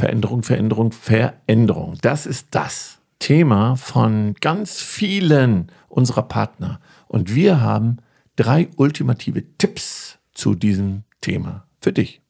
Veränderung, Veränderung, Veränderung. Das ist das Thema von ganz vielen unserer Partner. Und wir haben drei ultimative Tipps zu diesem Thema für dich.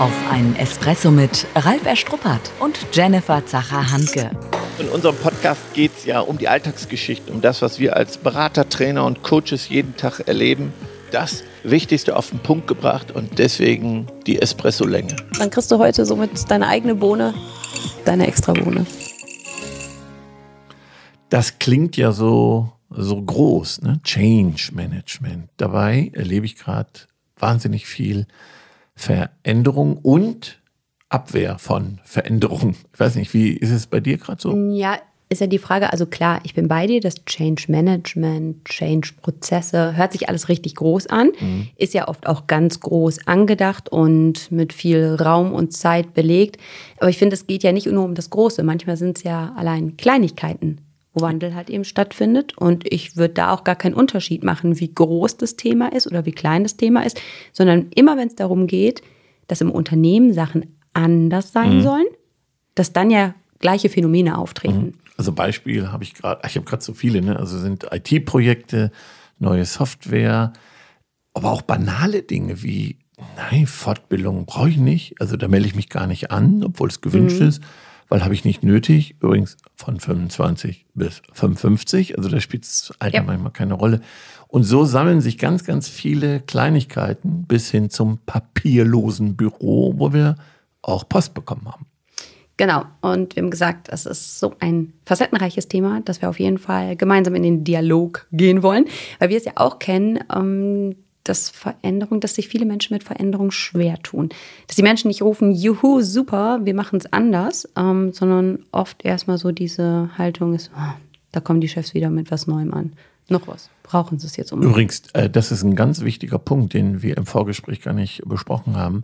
Auf einen Espresso mit Ralf Erstruppert und Jennifer Zacher-Hanke. In unserem Podcast geht es ja um die Alltagsgeschichten, um das, was wir als Berater, Trainer und Coaches jeden Tag erleben. Das Wichtigste auf den Punkt gebracht und deswegen die Espresso-Länge. Dann kriegst du heute somit deine eigene Bohne, deine extra Bohne. Das klingt ja so, so groß, ne? Change Management. Dabei erlebe ich gerade wahnsinnig viel Veränderung und Abwehr von Veränderung. Ich weiß nicht, wie ist es bei dir gerade so? Ja, ist ja die Frage, also klar, ich bin bei dir, das Change Management, Change-Prozesse, hört sich alles richtig groß an, mhm. ist ja oft auch ganz groß angedacht und mit viel Raum und Zeit belegt. Aber ich finde, es geht ja nicht nur um das Große. Manchmal sind es ja allein Kleinigkeiten, wo Wandel halt eben stattfindet. Und ich würde da auch gar keinen Unterschied machen, wie groß das Thema ist oder wie klein das Thema ist, sondern immer, wenn es darum geht, dass im Unternehmen Sachen anders sein mhm. sollen, dass dann ja gleiche Phänomene auftreten. Mhm. Also Beispiel habe ich gerade, ich habe gerade so viele, ne? also sind IT-Projekte, neue Software, aber auch banale Dinge wie, nein, Fortbildung brauche ich nicht, also da melde ich mich gar nicht an, obwohl es gewünscht mhm. ist, weil habe ich nicht nötig, übrigens von 25 bis 55, also da spielt das Alter ja. manchmal keine Rolle. Und so sammeln sich ganz, ganz viele Kleinigkeiten bis hin zum papierlosen Büro, wo wir auch Post bekommen haben. Genau. Und wir haben gesagt, das ist so ein facettenreiches Thema, dass wir auf jeden Fall gemeinsam in den Dialog gehen wollen, weil wir es ja auch kennen, ähm, dass Veränderung, dass sich viele Menschen mit Veränderung schwer tun. Dass die Menschen nicht rufen, juhu, super, wir machen es anders, ähm, sondern oft erstmal so diese Haltung ist, oh, da kommen die Chefs wieder mit was Neuem an. Noch was. Brauchen sie es jetzt unbedingt. Übrigens, äh, das ist ein ganz wichtiger Punkt, den wir im Vorgespräch gar nicht besprochen haben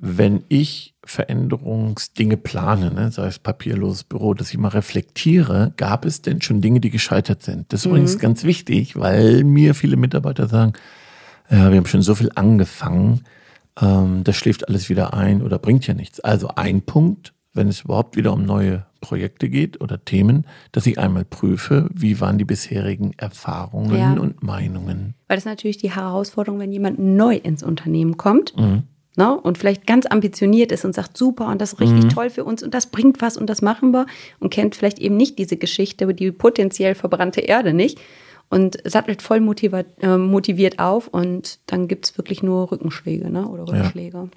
wenn ich Veränderungsdinge plane, ne, sei es papierloses Büro, dass ich mal reflektiere, gab es denn schon Dinge, die gescheitert sind? Das ist mhm. übrigens ganz wichtig, weil mir viele Mitarbeiter sagen, ja, wir haben schon so viel angefangen, ähm, das schläft alles wieder ein oder bringt ja nichts. Also ein Punkt, wenn es überhaupt wieder um neue Projekte geht oder Themen, dass ich einmal prüfe, wie waren die bisherigen Erfahrungen ja. und Meinungen. Weil das ist natürlich die Herausforderung, wenn jemand neu ins Unternehmen kommt. Mhm ne, und vielleicht ganz ambitioniert ist und sagt, super und das ist richtig mhm. toll für uns und das bringt was und das machen wir und kennt vielleicht eben nicht diese Geschichte, die potenziell verbrannte Erde nicht und sattelt voll motiviert, äh, motiviert auf und dann gibt es wirklich nur Rückenschläge ne, oder Rückschläge. Ja.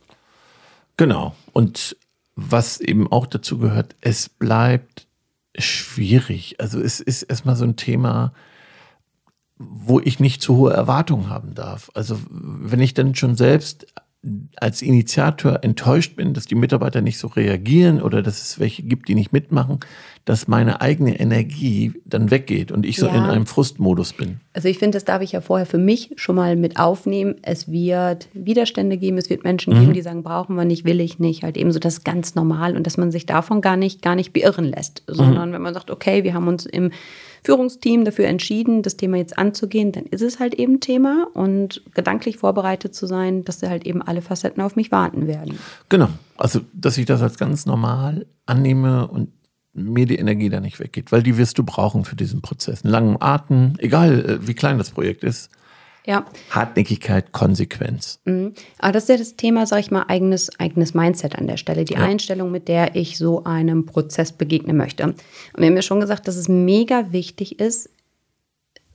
Genau. Und was eben auch dazu gehört, es bleibt schwierig. Also es ist erstmal so ein Thema, wo ich nicht zu hohe Erwartungen haben darf. Also wenn ich dann schon selbst als Initiator enttäuscht bin, dass die Mitarbeiter nicht so reagieren oder dass es welche gibt, die nicht mitmachen, dass meine eigene Energie dann weggeht und ich so ja. in einem Frustmodus bin. Also ich finde, das darf ich ja vorher für mich schon mal mit aufnehmen. Es wird Widerstände geben, es wird Menschen mhm. geben, die sagen, brauchen wir nicht, will ich nicht. Halt eben so das ist ganz normal und dass man sich davon gar nicht, gar nicht beirren lässt, sondern mhm. wenn man sagt, okay, wir haben uns im Führungsteam dafür entschieden, das Thema jetzt anzugehen, dann ist es halt eben Thema und gedanklich vorbereitet zu sein, dass halt eben alle Facetten auf mich warten werden. Genau, also dass ich das als ganz normal annehme und mir die Energie da nicht weggeht, weil die wirst du brauchen für diesen Prozess. Einen langen Atem, egal äh, wie klein das Projekt ist, ja. Hartnäckigkeit, Konsequenz. Mhm. Aber das ist ja das Thema, sag ich mal, eigenes, eigenes Mindset an der Stelle. Die ja. Einstellung, mit der ich so einem Prozess begegnen möchte. Und wir haben ja schon gesagt, dass es mega wichtig ist,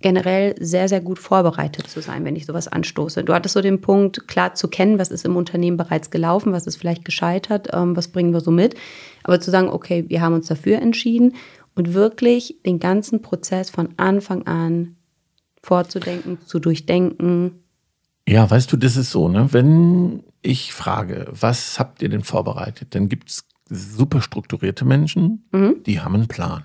generell sehr, sehr gut vorbereitet zu sein, wenn ich sowas anstoße. Du hattest so den Punkt, klar zu kennen, was ist im Unternehmen bereits gelaufen, was ist vielleicht gescheitert, ähm, was bringen wir so mit. Aber zu sagen, okay, wir haben uns dafür entschieden und wirklich den ganzen Prozess von Anfang an vorzudenken, zu durchdenken. Ja, weißt du, das ist so, ne? Wenn ich frage, was habt ihr denn vorbereitet, dann gibt es super strukturierte Menschen, mhm. die haben einen Plan.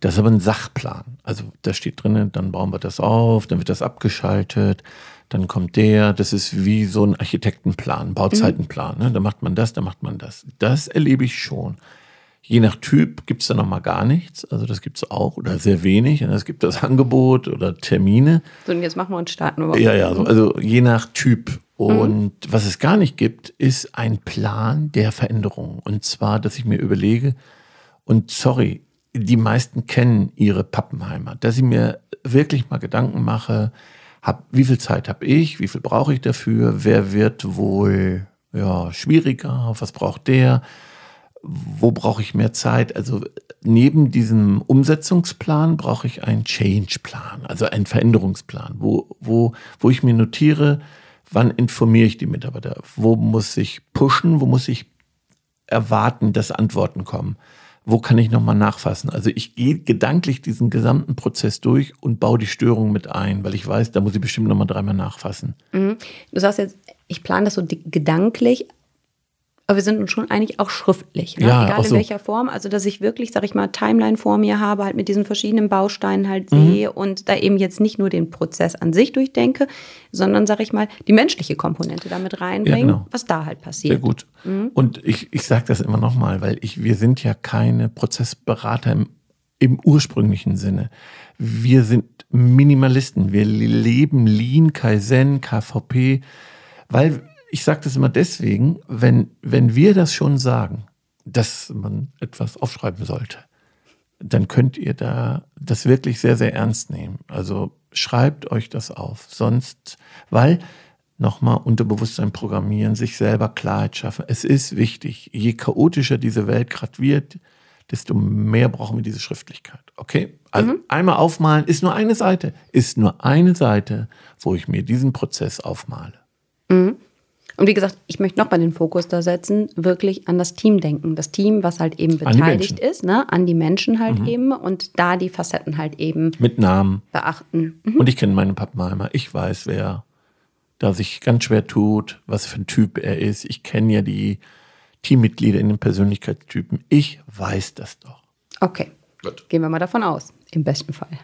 Das ist aber ein Sachplan. Also da steht drin, dann bauen wir das auf, dann wird das abgeschaltet, dann kommt der, das ist wie so ein Architektenplan, Bauzeitenplan. Ne? Da macht man das, da macht man das. Das erlebe ich schon. Je nach Typ gibt es da nochmal gar nichts. Also das gibt es auch oder sehr wenig. Und es gibt das Angebot oder Termine. So, und jetzt machen wir uns starten. Ja, ja, so, also je nach Typ Und mhm. was es gar nicht gibt, ist ein Plan der Veränderung. Und zwar, dass ich mir überlege, und sorry, die meisten kennen ihre Pappenheimer, dass ich mir wirklich mal Gedanken mache, hab, wie viel Zeit habe ich, wie viel brauche ich dafür, wer wird wohl ja, schwieriger, was braucht der, wo brauche ich mehr Zeit. Also neben diesem Umsetzungsplan brauche ich einen Change-Plan, also einen Veränderungsplan, wo, wo, wo ich mir notiere, wann informiere ich die Mitarbeiter? Wo muss ich pushen? Wo muss ich erwarten, dass Antworten kommen? Wo kann ich nochmal nachfassen? Also ich gehe gedanklich diesen gesamten Prozess durch und baue die Störung mit ein, weil ich weiß, da muss ich bestimmt nochmal dreimal nachfassen. Mhm. Du sagst jetzt, ich plane das so gedanklich, aber wir sind uns schon eigentlich auch schriftlich, ne? ja, egal in so. welcher Form. Also dass ich wirklich, sag ich mal, Timeline vor mir habe, halt mit diesen verschiedenen Bausteinen halt mhm. sehe und da eben jetzt nicht nur den Prozess an sich durchdenke, sondern sag ich mal die menschliche Komponente damit reinbringe, ja, genau. was da halt passiert. Sehr gut. Mhm. Und ich, ich sage das immer nochmal, weil ich, wir sind ja keine Prozessberater im, im ursprünglichen Sinne. Wir sind Minimalisten. Wir leben Lean, Kaizen, KVP, weil ich sage das immer deswegen, wenn, wenn wir das schon sagen, dass man etwas aufschreiben sollte, dann könnt ihr da das wirklich sehr, sehr ernst nehmen. Also schreibt euch das auf. Sonst, weil nochmal Unterbewusstsein programmieren, sich selber Klarheit schaffen. Es ist wichtig. Je chaotischer diese Welt gerade wird, desto mehr brauchen wir diese Schriftlichkeit. Okay? Also mhm. einmal aufmalen ist nur eine Seite, ist nur eine Seite, wo ich mir diesen Prozess aufmale. Mhm. Und wie gesagt, ich möchte nochmal den Fokus da setzen, wirklich an das Team denken. Das Team, was halt eben beteiligt ist, ne? an die Menschen halt mhm. eben und da die Facetten halt eben mit Namen beachten. Mhm. Und ich kenne meinen Pappenheimer. Ich weiß, wer da sich ganz schwer tut, was für ein Typ er ist. Ich kenne ja die Teammitglieder in den Persönlichkeitstypen. Ich weiß das doch. Okay. Gut. Gehen wir mal davon aus. Im besten Fall.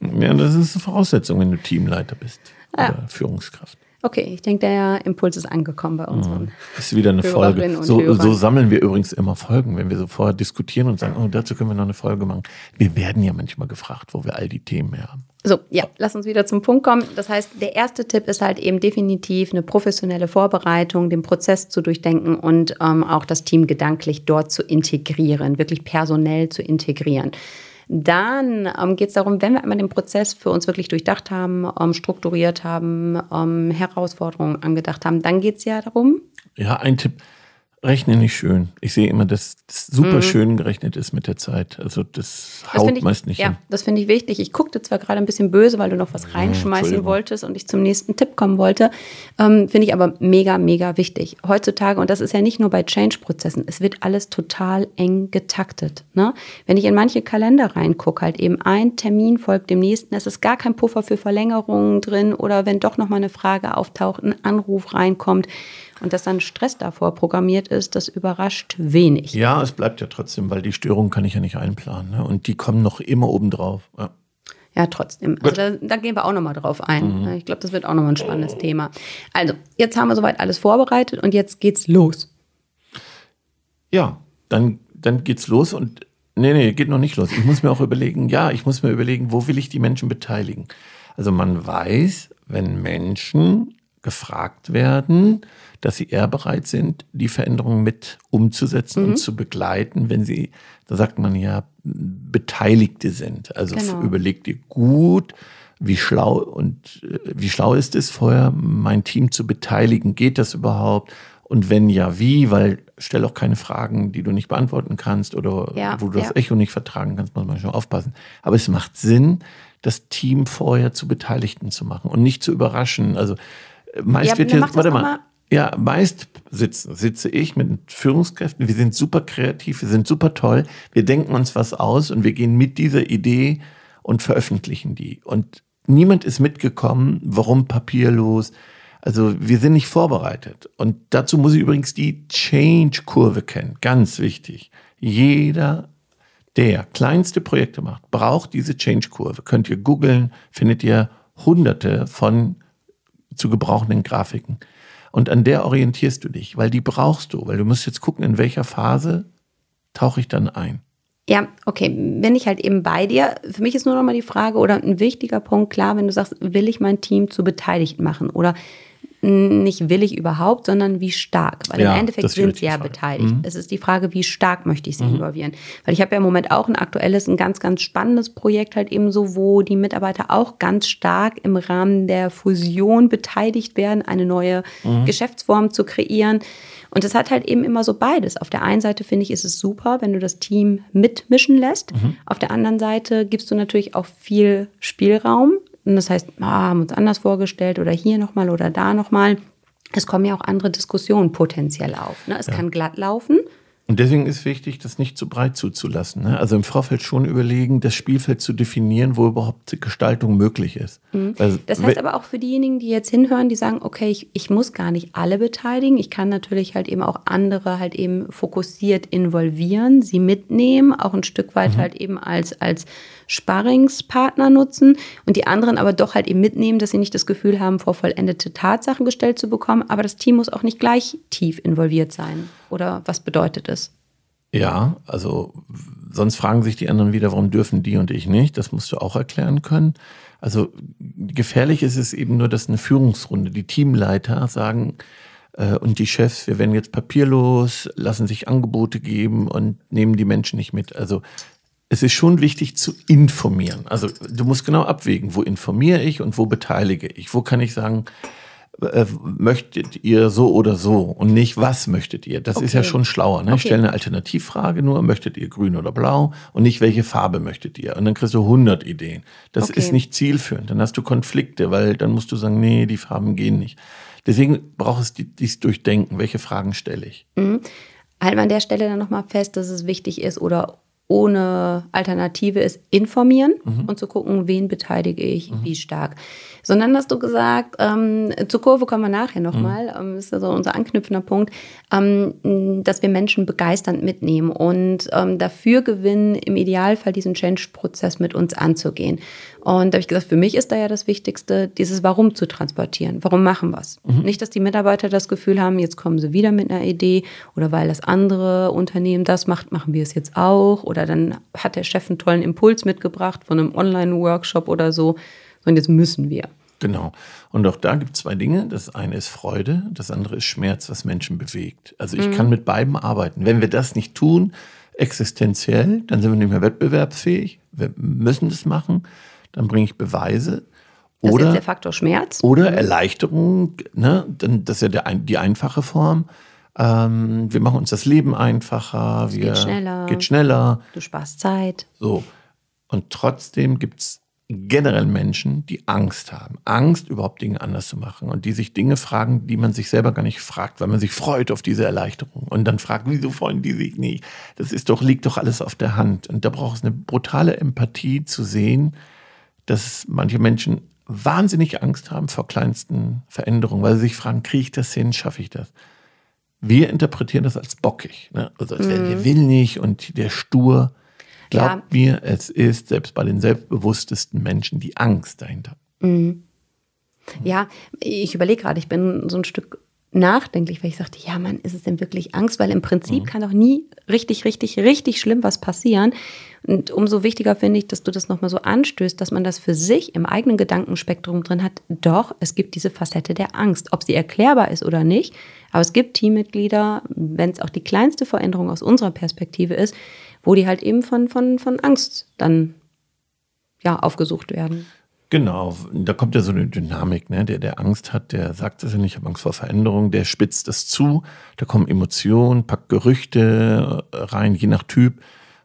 Ja, das ist eine Voraussetzung, wenn du Teamleiter bist ja. oder Führungskraft. Okay, ich denke, der Impuls ist angekommen bei unseren. Mhm. Ist wieder eine Folge. So, so, sammeln wir übrigens immer Folgen, wenn wir so vorher diskutieren und sagen, oh, dazu können wir noch eine Folge machen. Wir werden ja manchmal gefragt, wo wir all die Themen her haben. So, ja, lass uns wieder zum Punkt kommen. Das heißt, der erste Tipp ist halt eben definitiv eine professionelle Vorbereitung, den Prozess zu durchdenken und ähm, auch das Team gedanklich dort zu integrieren, wirklich personell zu integrieren. Dann ähm, geht es darum, wenn wir einmal den Prozess für uns wirklich durchdacht haben, ähm, strukturiert haben, ähm, Herausforderungen angedacht haben, dann geht es ja darum. Ja, ein Tipp Rechne nicht schön. Ich sehe immer, dass das super mhm. schön gerechnet ist mit der Zeit. Also das, das haut ich, meist nicht Ja, hin. das finde ich wichtig. Ich guckte zwar gerade ein bisschen böse, weil du noch was reinschmeißen wolltest und ich zum nächsten Tipp kommen wollte. Ähm, finde ich aber mega, mega wichtig. Heutzutage, und das ist ja nicht nur bei Change-Prozessen, es wird alles total eng getaktet. Ne? Wenn ich in manche Kalender reingucke, halt eben ein Termin folgt dem nächsten, es ist gar kein Puffer für Verlängerungen drin oder wenn doch nochmal eine Frage auftaucht, ein Anruf reinkommt und dass dann Stress davor programmiert ist, das überrascht wenig. Ja, es bleibt ja trotzdem, weil die Störungen kann ich ja nicht einplanen. Ne? Und die kommen noch immer obendrauf. Ja. Ja, trotzdem. Also da, da, gehen wir auch nochmal drauf ein. Mhm. Ich glaube, das wird auch nochmal ein spannendes Thema. Also, jetzt haben wir soweit alles vorbereitet und jetzt geht's los. Ja, dann, dann geht's los und nee, nee, geht noch nicht los. Ich muss mir auch überlegen, ja, ich muss mir überlegen, wo will ich die Menschen beteiligen? Also man weiß, wenn Menschen gefragt werden, dass sie eher bereit sind, die Veränderungen mit umzusetzen mhm. und zu begleiten, wenn sie, da sagt man ja, Beteiligte sind. Also genau. überlegt ihr gut, wie schlau und äh, wie schlau ist es vorher, mein Team zu beteiligen? Geht das überhaupt? Und wenn ja, wie? Weil stell auch keine Fragen, die du nicht beantworten kannst oder ja, wo du ja. das Echo nicht vertragen kannst, muss man schon aufpassen. Aber es macht Sinn, das Team vorher zu Beteiligten zu machen und nicht zu überraschen. Also meist ja, wird jetzt, warte mal, ja, meist sitze, sitze ich mit Führungskräften. Wir sind super kreativ, wir sind super toll. Wir denken uns was aus und wir gehen mit dieser Idee und veröffentlichen die. Und niemand ist mitgekommen, warum papierlos. Also wir sind nicht vorbereitet. Und dazu muss ich übrigens die Change-Kurve kennen. Ganz wichtig. Jeder, der kleinste Projekte macht, braucht diese Change-Kurve. Könnt ihr googeln, findet ihr hunderte von zu gebrauchenden Grafiken. Und an der orientierst du dich, weil die brauchst du, weil du musst jetzt gucken, in welcher Phase tauche ich dann ein. Ja, okay, bin ich halt eben bei dir. Für mich ist nur noch mal die Frage oder ein wichtiger Punkt, klar, wenn du sagst, will ich mein Team zu beteiligt machen oder nicht will ich überhaupt, sondern wie stark. Weil Ja, im Endeffekt das sind sie ja Frage. beteiligt. Mhm. Es ist die Frage, wie stark möchte ich sie involvieren. Weil ich habe ja im Moment auch ein aktuelles, ein ganz, ganz spannendes Projekt halt eben so, wo die Mitarbeiter auch ganz stark im Rahmen der Fusion beteiligt werden, eine neue Mhm. Geschäftsform zu kreieren. Und es hat halt eben immer so beides. Auf der einen Seite finde ich, ist es super, wenn du das Team mitmischen lässt. Mhm. Auf der anderen Seite gibst du natürlich auch viel Spielraum. Und das heißt, ah, haben uns anders vorgestellt oder hier nochmal oder da nochmal. Es kommen ja auch andere Diskussionen potenziell auf. Ne? Es kann glatt laufen. Und deswegen ist wichtig, das nicht zu breit zuzulassen. Ne? Also im Vorfeld schon überlegen, das Spielfeld zu definieren, wo überhaupt Gestaltung möglich ist. Mhm. Das heißt aber auch für diejenigen, die jetzt hinhören, die sagen, okay, ich, ich muss gar nicht alle beteiligen. Ich kann natürlich halt eben auch andere halt eben fokussiert involvieren, sie mitnehmen, auch ein Stück weit halt eben als, als Sparringspartner nutzen und die anderen aber doch halt eben mitnehmen, dass sie nicht das Gefühl haben, vor vollendete Tatsachen gestellt zu bekommen. Aber das Team muss auch nicht gleich tief involviert sein. Oder was bedeutet es? Ja, also sonst fragen sich die anderen wieder, warum dürfen die und ich nicht? Das musst du auch erklären können. Also gefährlich ist es eben nur, dass eine Führungsrunde, die Teamleiter sagen äh, und die Chefs, wir werden jetzt papierlos, lassen sich Angebote geben und nehmen die Menschen nicht mit. Also es ist schon wichtig zu informieren. Also du musst genau abwägen, wo informiere ich und wo beteilige ich. Wo kann ich sagen, äh, möchtet ihr so oder so und nicht was möchtet ihr. Das ist ja Okay. schon schlauer. Ne? Ich Okay. stelle eine Alternativfrage nur, möchtet ihr grün oder blau und nicht welche Farbe möchtet ihr. Und dann kriegst du 100 Ideen. Das Okay. ist nicht zielführend. Dann hast du Konflikte, weil dann musst du sagen, nee, die Farben gehen nicht. Deswegen braucht es die- dies durchdenken. Welche Fragen stelle ich? halten wir an der Stelle dann nochmal fest, dass es wichtig ist oder ohne Alternative ist, informieren und zu gucken, wen beteilige ich, wie stark. Sondern hast du gesagt, ähm, zur Kurve kommen wir nachher nochmal, ähm, ist also unser anknüpfender Punkt, ähm, dass wir Menschen begeisternd mitnehmen und ähm, dafür gewinnen, im Idealfall diesen Change-Prozess mit uns anzugehen. Und da habe ich gesagt, für mich ist da ja das Wichtigste, dieses Warum zu transportieren. Warum machen wir es? Nicht, dass die Mitarbeiter das Gefühl haben, jetzt kommen sie wieder mit einer Idee oder weil das andere Unternehmen das macht, machen wir es jetzt auch. Oder dann hat der Chef einen tollen Impuls mitgebracht von einem Online-Workshop oder so. Und jetzt müssen wir. Genau. Und auch da gibt es zwei Dinge. Das eine ist Freude, das andere ist Schmerz, was Menschen bewegt. Also ich kann mit beiden arbeiten. Wenn wir das nicht tun, existenziell, dann sind wir nicht mehr wettbewerbsfähig. Wir müssen das machen. Dann bringe ich Beweise. Das ist Oder, jetzt der Faktor Schmerz. oder Erleichterung, ne? Das ist ja der, die einfache Form. Ähm, wir machen uns das Leben einfacher. wir, geht schneller. Geht schneller. Du sparst Zeit. So. Und trotzdem gibt es generell Menschen, die Angst haben. Angst, überhaupt Dinge anders zu machen. Und die sich Dinge fragen, die man sich selber gar nicht fragt, weil man sich freut auf diese Erleichterung. Und dann fragt, wieso freuen die sich nicht? Das ist doch, liegt doch alles auf der Hand. Und da braucht es eine brutale Empathie zu sehen, dass manche Menschen wahnsinnig Angst haben vor kleinsten Veränderungen, weil sie sich fragen, kriege ich das hin, schaffe ich das? Wir interpretieren das als bockig. Ne? Also als wäre der will nicht und der stur. Glaubt mir, es ist selbst bei den selbstbewusstesten Menschen die Angst dahinter. Ja, ich überlege gerade, ich bin so ein Stück nachdenklich, weil ich sagte, ja, Mann, ist es denn wirklich Angst? Weil im Prinzip kann doch nie richtig, richtig, richtig schlimm was passieren. Und umso wichtiger finde ich, dass du das nochmal so anstößt, dass man das für sich im eigenen Gedankenspektrum drin hat. Doch, es gibt diese Facette der Angst, ob sie erklärbar ist oder nicht. Aber es gibt Teammitglieder, wenn es auch die kleinste Veränderung aus unserer Perspektive ist, wo die halt eben von, von, von Angst dann ja, aufgesucht werden. Genau, da kommt ja so eine Dynamik, ne? Der, der Angst hat, der sagt es ja nicht, ich habe Angst vor Veränderung, der spitzt das zu, da kommen Emotionen, packt Gerüchte äh, rein, je nach Typ.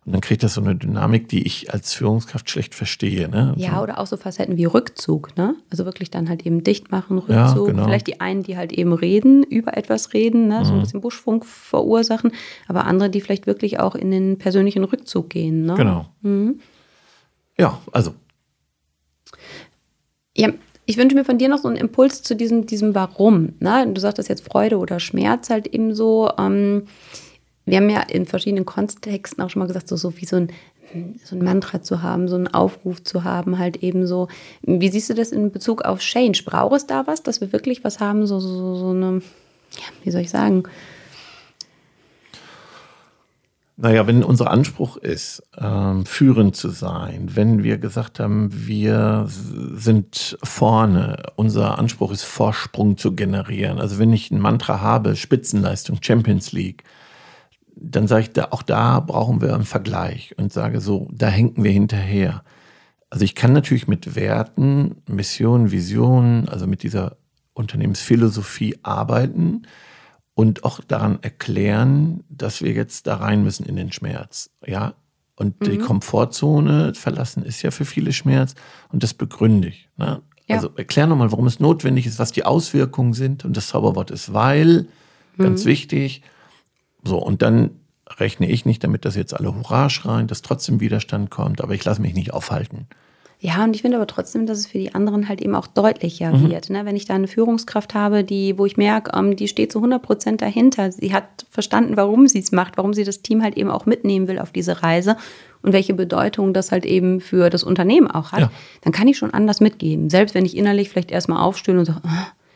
Und dann kriegt das so eine Dynamik, die ich als Führungskraft schlecht verstehe. Ne? Ja, oder auch so Facetten wie Rückzug, ne? Also wirklich dann halt eben dicht machen, Rückzug. Ja, genau. Vielleicht die einen, die halt eben reden, über etwas reden, ne? so ein bisschen Buschfunk verursachen, aber andere, die vielleicht wirklich auch in den persönlichen Rückzug gehen. Ne? Genau. Ja, also Ja, ich wünsche mir von dir noch so einen Impuls zu diesem, diesem Warum. Ne? Du sagtest jetzt Freude oder Schmerz halt eben so. Ähm, wir haben ja in verschiedenen Kontexten auch schon mal gesagt, so, so wie so ein, so ein Mantra zu haben, so einen Aufruf zu haben, halt eben so. Wie siehst du das in Bezug auf Change? Braucht es da was, dass wir wirklich was haben, so, so, so eine, ja, wie soll ich sagen? Naja, wenn unser Anspruch ist, ähm, führend zu sein, wenn wir gesagt haben, wir sind vorne, unser Anspruch ist, Vorsprung zu generieren. Also wenn ich ein Mantra habe, Spitzenleistung, Champions League, dann sage ich, da, auch da brauchen wir einen Vergleich und sage so, da hängen wir hinterher. Also ich kann natürlich mit Werten, Mission, Vision, also mit dieser Unternehmensphilosophie arbeiten und auch daran erklären, dass wir jetzt da rein müssen in den Schmerz. Ja. Und mhm. die Komfortzone verlassen ist ja für viele Schmerz und das begründe ich. Ne? Ja. Also erklär nochmal, warum es notwendig ist, was die Auswirkungen sind. Und das Zauberwort ist weil, ganz mhm. wichtig. So, und dann rechne ich nicht damit, dass jetzt alle Hurra schreien, dass trotzdem Widerstand kommt, aber ich lasse mich nicht aufhalten. Ja, und ich finde aber trotzdem, dass es für die anderen halt eben auch deutlicher mhm. wird. Ne? Wenn ich da eine Führungskraft habe, die, wo ich merke, ähm, die steht zu 100 Prozent dahinter. Sie hat verstanden, warum sie es macht, warum sie das Team halt eben auch mitnehmen will auf diese Reise und welche Bedeutung das halt eben für das Unternehmen auch hat. Ja. Dann kann ich schon anders mitgeben. Selbst wenn ich innerlich vielleicht erstmal aufstöhne und sage, oh,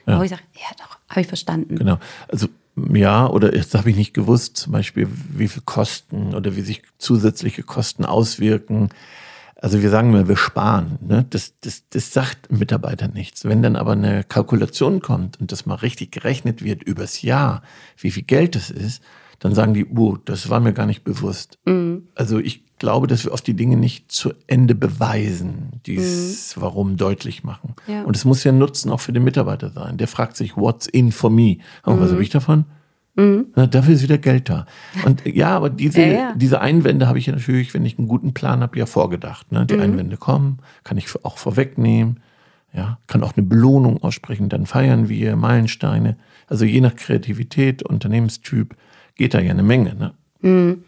ja. aber ich sage, ja doch, habe ich verstanden. Genau. Also ja, oder jetzt habe ich nicht gewusst, zum Beispiel, wie viel Kosten oder wie sich zusätzliche Kosten auswirken. Also wir sagen mal, wir sparen. Ne? Das, das, das sagt Mitarbeiter nichts. Wenn dann aber eine Kalkulation kommt und das mal richtig gerechnet wird übers Jahr, wie viel Geld das ist, dann sagen die, uh, das war mir gar nicht bewusst. Mhm. Also ich glaube, dass wir oft die Dinge nicht zu Ende beweisen, dieses mhm. Warum deutlich machen. Ja. Und es muss ja Nutzen auch für den Mitarbeiter sein. Der fragt sich, what's in for me? Und mhm. was habe ich davon? Mhm. Dafür ist wieder Geld da. Und ja, aber diese, ja, ja. diese Einwände habe ich ja natürlich, wenn ich einen guten Plan habe, ja vorgedacht. Ne? Die mhm. Einwände kommen, kann ich auch vorwegnehmen. Ja, kann auch eine Belohnung aussprechen, dann feiern wir Meilensteine. Also je nach Kreativität, Unternehmenstyp geht da ja eine Menge. Ne? Mhm.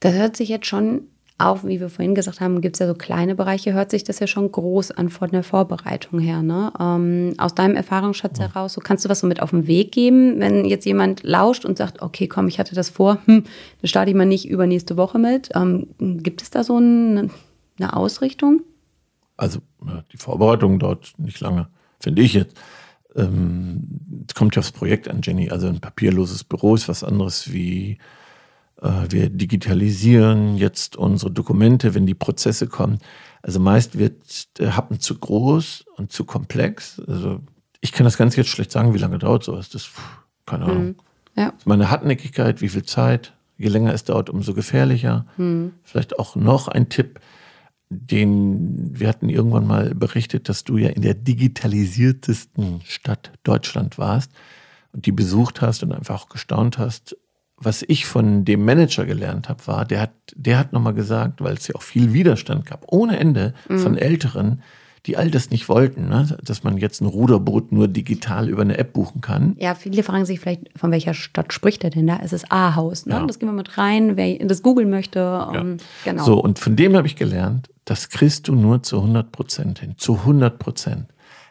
Das hört sich jetzt schon auch, wie wir vorhin gesagt haben, gibt es ja so kleine Bereiche, hört sich das ja schon groß an von der Vorbereitung her. Ne? Ähm, aus deinem Erfahrungsschatz ja. heraus, so kannst du was so mit auf den Weg geben, wenn jetzt jemand lauscht und sagt, okay, komm, ich hatte das vor, hm, dann starte ich mal nicht übernächste Woche mit. Ähm, gibt es da so ein, eine Ausrichtung? Also die Vorbereitung dauert nicht lange, finde ich jetzt. Ähm, es kommt ja aufs Projekt an, Jenny. Also ein papierloses Büro ist was anderes wie wir digitalisieren jetzt unsere Dokumente, wenn die Prozesse kommen. Also meist wird der Happen zu groß und zu komplex. Also ich kann das ganz jetzt schlecht sagen, wie lange dauert sowas. Das, keine Ahnung. Mhm. Ja. Meine Hartnäckigkeit, wie viel Zeit, je länger es dauert, umso gefährlicher. Mhm. Vielleicht auch noch ein Tipp, den wir hatten irgendwann mal berichtet, dass du ja in der digitalisiertesten Stadt Deutschland warst und die besucht hast und einfach auch gestaunt hast, was ich von dem Manager gelernt habe, war, der hat, der hat nochmal gesagt, weil es ja auch viel Widerstand gab, ohne Ende mhm. von Älteren, die all das nicht wollten, ne? dass man jetzt ein Ruderboot nur digital über eine App buchen kann. Ja, viele fragen sich vielleicht, von welcher Stadt spricht er denn da? Es ist A-Haus, ne? Ja. Das gehen wir mit rein, wer das googeln möchte. Ja. genau. So, und von dem habe ich gelernt, das kriegst du nur zu 100 Prozent hin, zu 100 Prozent.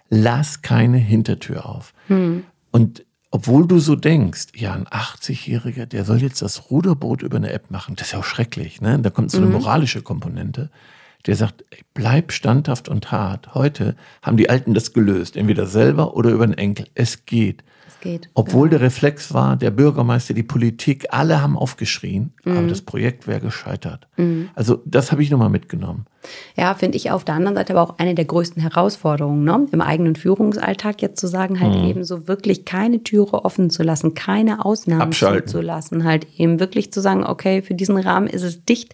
Lass keine Hintertür auf. Hm. Und obwohl du so denkst, ja, ein 80-Jähriger, der soll jetzt das Ruderboot über eine App machen, das ist ja auch schrecklich, ne? Da kommt so eine mhm. moralische Komponente. Der sagt, ey, bleib standhaft und hart. Heute haben die Alten das gelöst, entweder selber oder über einen Enkel. Es geht geht. Obwohl ja. der Reflex war, der Bürgermeister, die Politik, alle haben aufgeschrien, mhm. aber das Projekt wäre gescheitert. Mhm. Also das habe ich nochmal mitgenommen. Ja, finde ich auf der anderen Seite aber auch eine der größten Herausforderungen, ne? im eigenen Führungsalltag jetzt zu sagen, halt mhm. eben so wirklich keine Türe offen zu lassen, keine Ausnahmen zu lassen, halt eben wirklich zu sagen, okay, für diesen Rahmen ist es dicht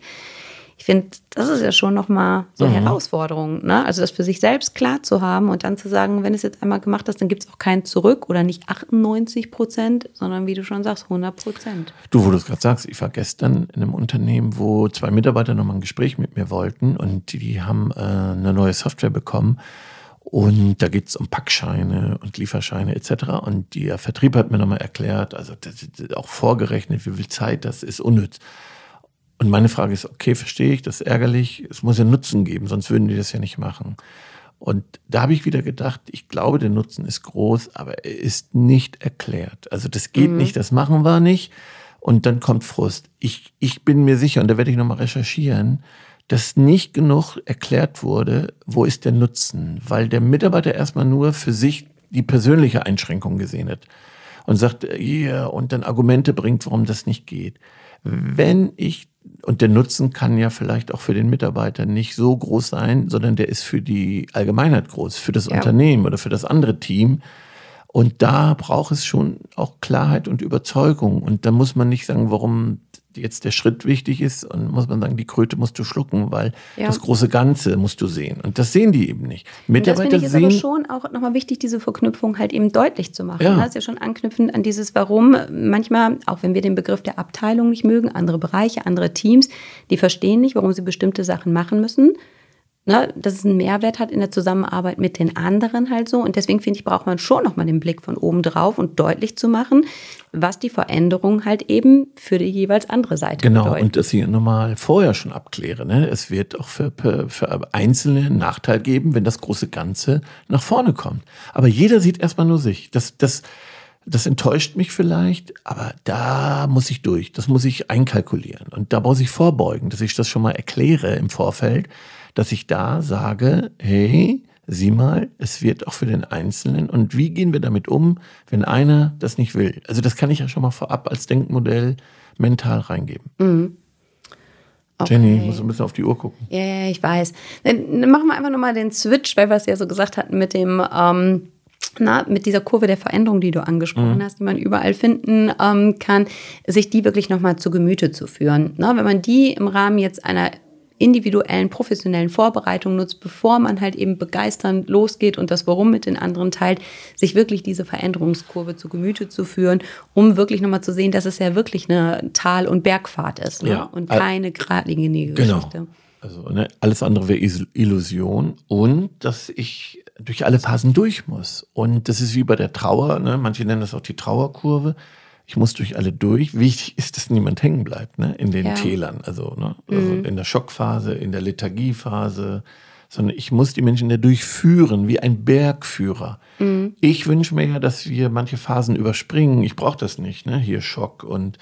ich finde, das ist ja schon nochmal so eine mhm. Herausforderung. Ne? Also das für sich selbst klar zu haben und dann zu sagen, wenn es jetzt einmal gemacht hast, dann gibt es auch kein Zurück oder nicht 98 Prozent, sondern wie du schon sagst, 100 Prozent. Du, wo du es gerade sagst, ich war gestern in einem Unternehmen, wo zwei Mitarbeiter nochmal ein Gespräch mit mir wollten und die haben äh, eine neue Software bekommen. Und da geht es um Packscheine und Lieferscheine etc. Und der Vertrieb hat mir nochmal erklärt, also auch vorgerechnet, wie viel Zeit das ist unnütz. Und meine Frage ist, okay, verstehe ich, das ist ärgerlich, es muss ja Nutzen geben, sonst würden die das ja nicht machen. Und da habe ich wieder gedacht, ich glaube, der Nutzen ist groß, aber er ist nicht erklärt. Also das geht mhm. nicht, das machen wir nicht. Und dann kommt Frust. Ich, ich bin mir sicher, und da werde ich nochmal recherchieren, dass nicht genug erklärt wurde, wo ist der Nutzen, weil der Mitarbeiter erstmal nur für sich die persönliche Einschränkung gesehen hat. und sagt, hier, und dann Argumente bringt, warum das nicht geht. Wenn ich, und der Nutzen kann ja vielleicht auch für den Mitarbeiter nicht so groß sein, sondern der ist für die Allgemeinheit groß, für das Ja. Unternehmen oder für das andere Team. Und da braucht es schon auch Klarheit und Überzeugung. Und da muss man nicht sagen, warum jetzt der Schritt wichtig ist. Und muss man sagen, die Kröte musst du schlucken, weil Ja. das große Ganze musst du sehen. Und das sehen die eben nicht. Und das finde Mitarbeiter ich ist aber sehen, schon auch nochmal wichtig, diese Verknüpfung halt eben deutlich zu machen. Ja. Das ist ja schon anknüpfend an dieses Warum. Manchmal, auch wenn wir den Begriff der Abteilung nicht mögen, andere Bereiche, andere Teams, die verstehen nicht, warum sie bestimmte Sachen machen müssen. Ne, dass es einen Mehrwert hat in der Zusammenarbeit mit den anderen halt so. Und deswegen finde ich, braucht man schon nochmal den Blick von oben drauf und deutlich zu machen, was die Veränderung halt eben für die jeweils andere Seite Genau, bedeutet. und dass ich nochmal vorher schon abkläre. Ne? Es wird auch für, für, für Einzelne einen Nachteil geben, wenn das große Ganze nach vorne kommt. Aber jeder sieht erstmal nur sich. Das, das, das enttäuscht mich vielleicht, aber da muss ich durch. Das muss ich einkalkulieren. Und da muss ich vorbeugen, dass ich das schon mal erkläre im Vorfeld, dass ich da sage, hey, sieh mal, es wird auch für den Einzelnen. Und wie gehen wir damit um, wenn einer das nicht will? Also das kann ich ja schon mal vorab als Denkmodell mental reingeben. Jenny, ich muss ein bisschen auf die Uhr gucken. Ja, ja, ich weiß. Dann machen wir einfach nochmal den Switch, weil wir es ja so gesagt hatten mit dem, ähm, na, mit dieser Kurve der Veränderung, die du angesprochen hast, die man überall finden ähm, kann, sich die wirklich nochmal zu Gemüte zu führen. Na, wenn man die im Rahmen jetzt einer individuellen, professionellen Vorbereitung nutzt, bevor man halt eben begeisternd losgeht und das Warum mit den anderen teilt, sich wirklich diese Veränderungskurve zu Gemüte zu führen, um wirklich nochmal zu sehen, dass es ja wirklich eine Tal- und Bergfahrt ist ne? Ja. und keine geradlinige Genau. Geschichte. Also ne, alles andere wäre Illusion und dass ich durch alle Phasen durch muss. Und das ist wie bei der Trauer, ne? manche nennen das auch die Trauerkurve. Ich muss durch alle durch. Wichtig ist, dass niemand hängen bleibt ne? in den Ja. Tälern, also, ne? also in der Schockphase, in der Lethargiephase, sondern ich muss die Menschen da durchführen, wie ein Bergführer. Ich wünsche mir ja, dass wir manche Phasen überspringen. Ich brauche das nicht, ne? hier Schock und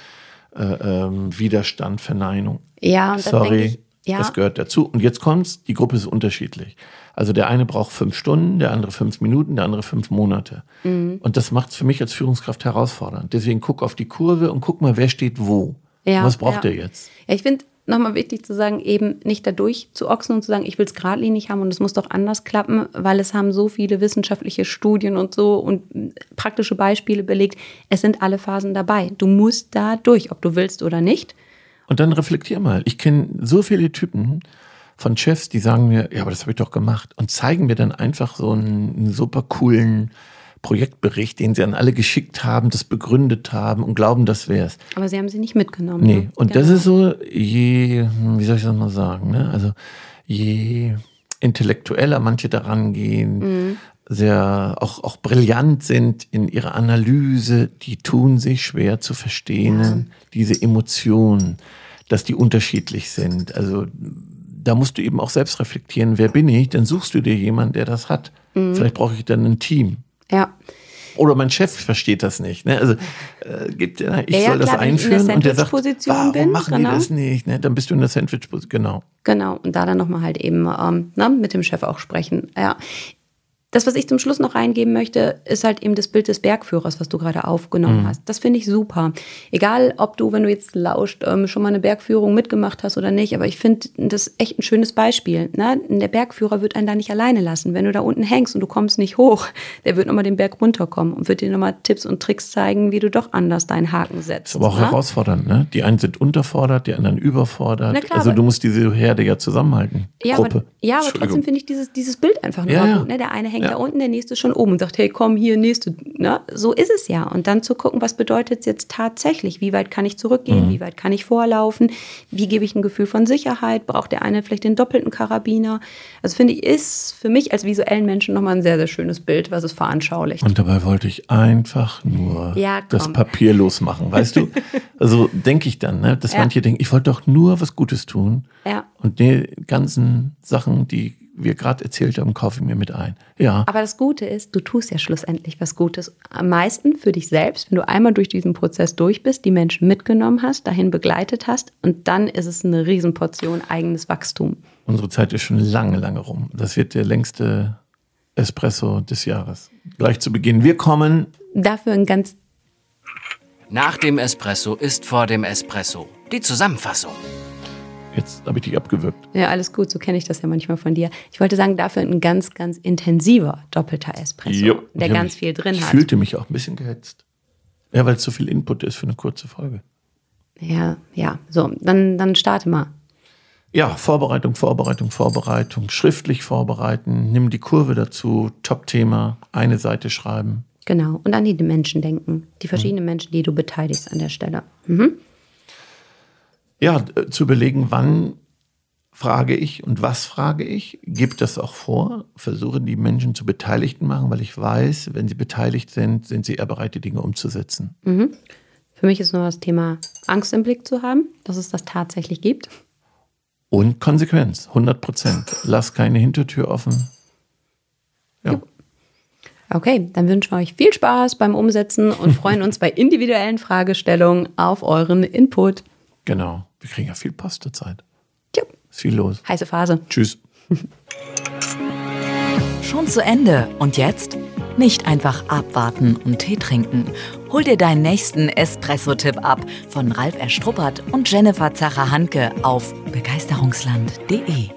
äh, ähm, Widerstand, Verneinung. Ja, und dann Sorry, denke ich, ja. das gehört dazu. Und jetzt kommt's, die Gruppe ist unterschiedlich. Also der eine braucht fünf Stunden, der andere fünf Minuten, der andere fünf Monate. Mhm. Und das macht's für mich als Führungskraft herausfordernd. Deswegen guck auf die Kurve und guck mal, wer steht wo. Ja, Was braucht ja. er jetzt? Ja, ich finde nochmal wichtig zu sagen, eben nicht dadurch zu ochsen und zu sagen, ich will es geradlinig haben und es muss doch anders klappen, weil es haben so viele wissenschaftliche Studien und so und praktische Beispiele belegt. Es sind alle Phasen dabei. Du musst da durch, ob du willst oder nicht. Und dann reflektier mal. Ich kenne so viele Typen von Chefs, die sagen mir, ja, aber das habe ich doch gemacht und zeigen mir dann einfach so einen, super coolen Projektbericht, den sie an alle geschickt haben, das begründet haben und glauben, das wär's. Aber sie haben sie nicht mitgenommen. Nee, ne? und Genau. das ist so, je, hm, wie soll ich das mal sagen, ne? Also je intellektueller manche daran gehen, Mhm. Sehr auch, auch brillant sind in ihrer Analyse, die tun sich schwer zu verstehen, diese Emotionen, dass die unterschiedlich sind. Also da musst du eben auch selbst reflektieren, wer bin ich? Dann suchst du dir jemanden, der das hat. Mhm. Vielleicht brauche ich dann ein Team. Ja. Oder mein Chef versteht das nicht. Ne? Also äh, gibt, ja, ich Ja, ja, soll das klar, der einführen und der sagt, Sandwich-Position warum bin, machen genau. die das nicht? Ne? Dann bist du in der Sandwich-Position. Genau. Genau, und da dann nochmal halt eben ähm, na, mit dem Chef auch sprechen. Ja. Das, was ich zum Schluss noch reingeben möchte, ist halt eben das Bild des Bergführers, was du gerade aufgenommen Mhm. hast. Das finde ich super. Egal, ob du, wenn du jetzt lauscht, ähm, schon mal eine Bergführung mitgemacht hast oder nicht, aber ich finde das echt ein schönes Beispiel. Ne? Der Bergführer wird einen da nicht alleine lassen. Wenn du da unten hängst und du kommst nicht hoch, der wird nochmal den Berg runterkommen und wird dir nochmal Tipps und Tricks zeigen, wie du doch anders deinen Haken setzt. Ist aber auch ne? herausfordernd. Ne? Die einen sind unterfordert, die anderen überfordert. Na klar, also du musst diese Herde ja zusammenhalten. Ja, Gruppe. aber, ja, aber trotzdem finde ich dieses, dieses Bild einfach nur ja. gut. Ne? Der eine hängt Ja. da unten, der nächste schon oben und sagt, hey, komm hier, nächste. Ne? So ist es ja. Und dann zu gucken, was bedeutet es jetzt tatsächlich? Wie weit kann ich Mhm. zurückgehen? Wie weit kann ich vorlaufen? Wie gebe ich ein Gefühl von Sicherheit? Braucht der eine vielleicht den doppelten Karabiner? Also finde ich, ist für mich als visuellen Menschen nochmal ein sehr, sehr schönes Bild, was es veranschaulicht. Und dabei wollte ich einfach nur Ja, das. Papier losmachen, weißt du? Also denke ich dann, ne? dass Ja. manche denken, ich wollte doch nur was Gutes tun. Ja. Und die ganzen Sachen, die wir gerade erzählt haben, kaufe ich mir mit ein. Ja. Aber das Gute ist, du tust ja schlussendlich was Gutes. Am meisten für dich selbst, wenn du einmal durch diesen Prozess durch bist, die Menschen mitgenommen hast, dahin begleitet hast und dann ist es eine Riesenportion eigenes Wachstum. Unsere Zeit ist schon lange, lange rum. Das wird der längste Espresso des Jahres. Gleich zu Beginn. Wir kommen Dafür ein ganz Nach dem Espresso ist vor dem Espresso. Die Zusammenfassung. Jetzt habe ich dich abgewürgt. Ja, alles gut, so kenne ich das ja manchmal von dir. Ich wollte sagen, dafür ein ganz, ganz intensiver doppelter Espresso, Jo. der Ich ganz mich- viel drin ich hat. fühlte mich auch ein bisschen gehetzt. Ja, weil es so viel Input ist für eine kurze Folge. Ja, ja, so, dann, dann starte mal. Ja, Vorbereitung, Vorbereitung, Vorbereitung, schriftlich vorbereiten, nimm die Kurve dazu, Top-Thema, eine Seite schreiben. Genau. Und an die Menschen denken. Die verschiedenen Menschen, die du beteiligst an der Stelle. Ja, äh, zu überlegen, wann frage ich und was frage ich, gebe das auch vor, versuche die Menschen zu Beteiligten machen, weil ich weiß, wenn sie beteiligt sind, sind sie eher bereit, die Dinge umzusetzen. Für mich ist nur das Thema Angst im Blick zu haben, dass es das tatsächlich gibt. Und Konsequenz, 100 Prozent. Lass keine Hintertür offen. Ja, Okay, dann wünschen wir euch viel Spaß beim Umsetzen und freuen uns bei individuellen Fragestellungen auf euren Input. Genau. Wir kriegen ja viel Post zur Zeit. Tja, Ist viel los. heiße Phase. Tschüss. Schon zu Ende. Und jetzt? Nicht einfach abwarten und Tee trinken. Hol dir deinen nächsten Espresso-Tipp ab von Ralf Erstruppert und Jennifer Zacher-Hanke auf begeisterungsland.de.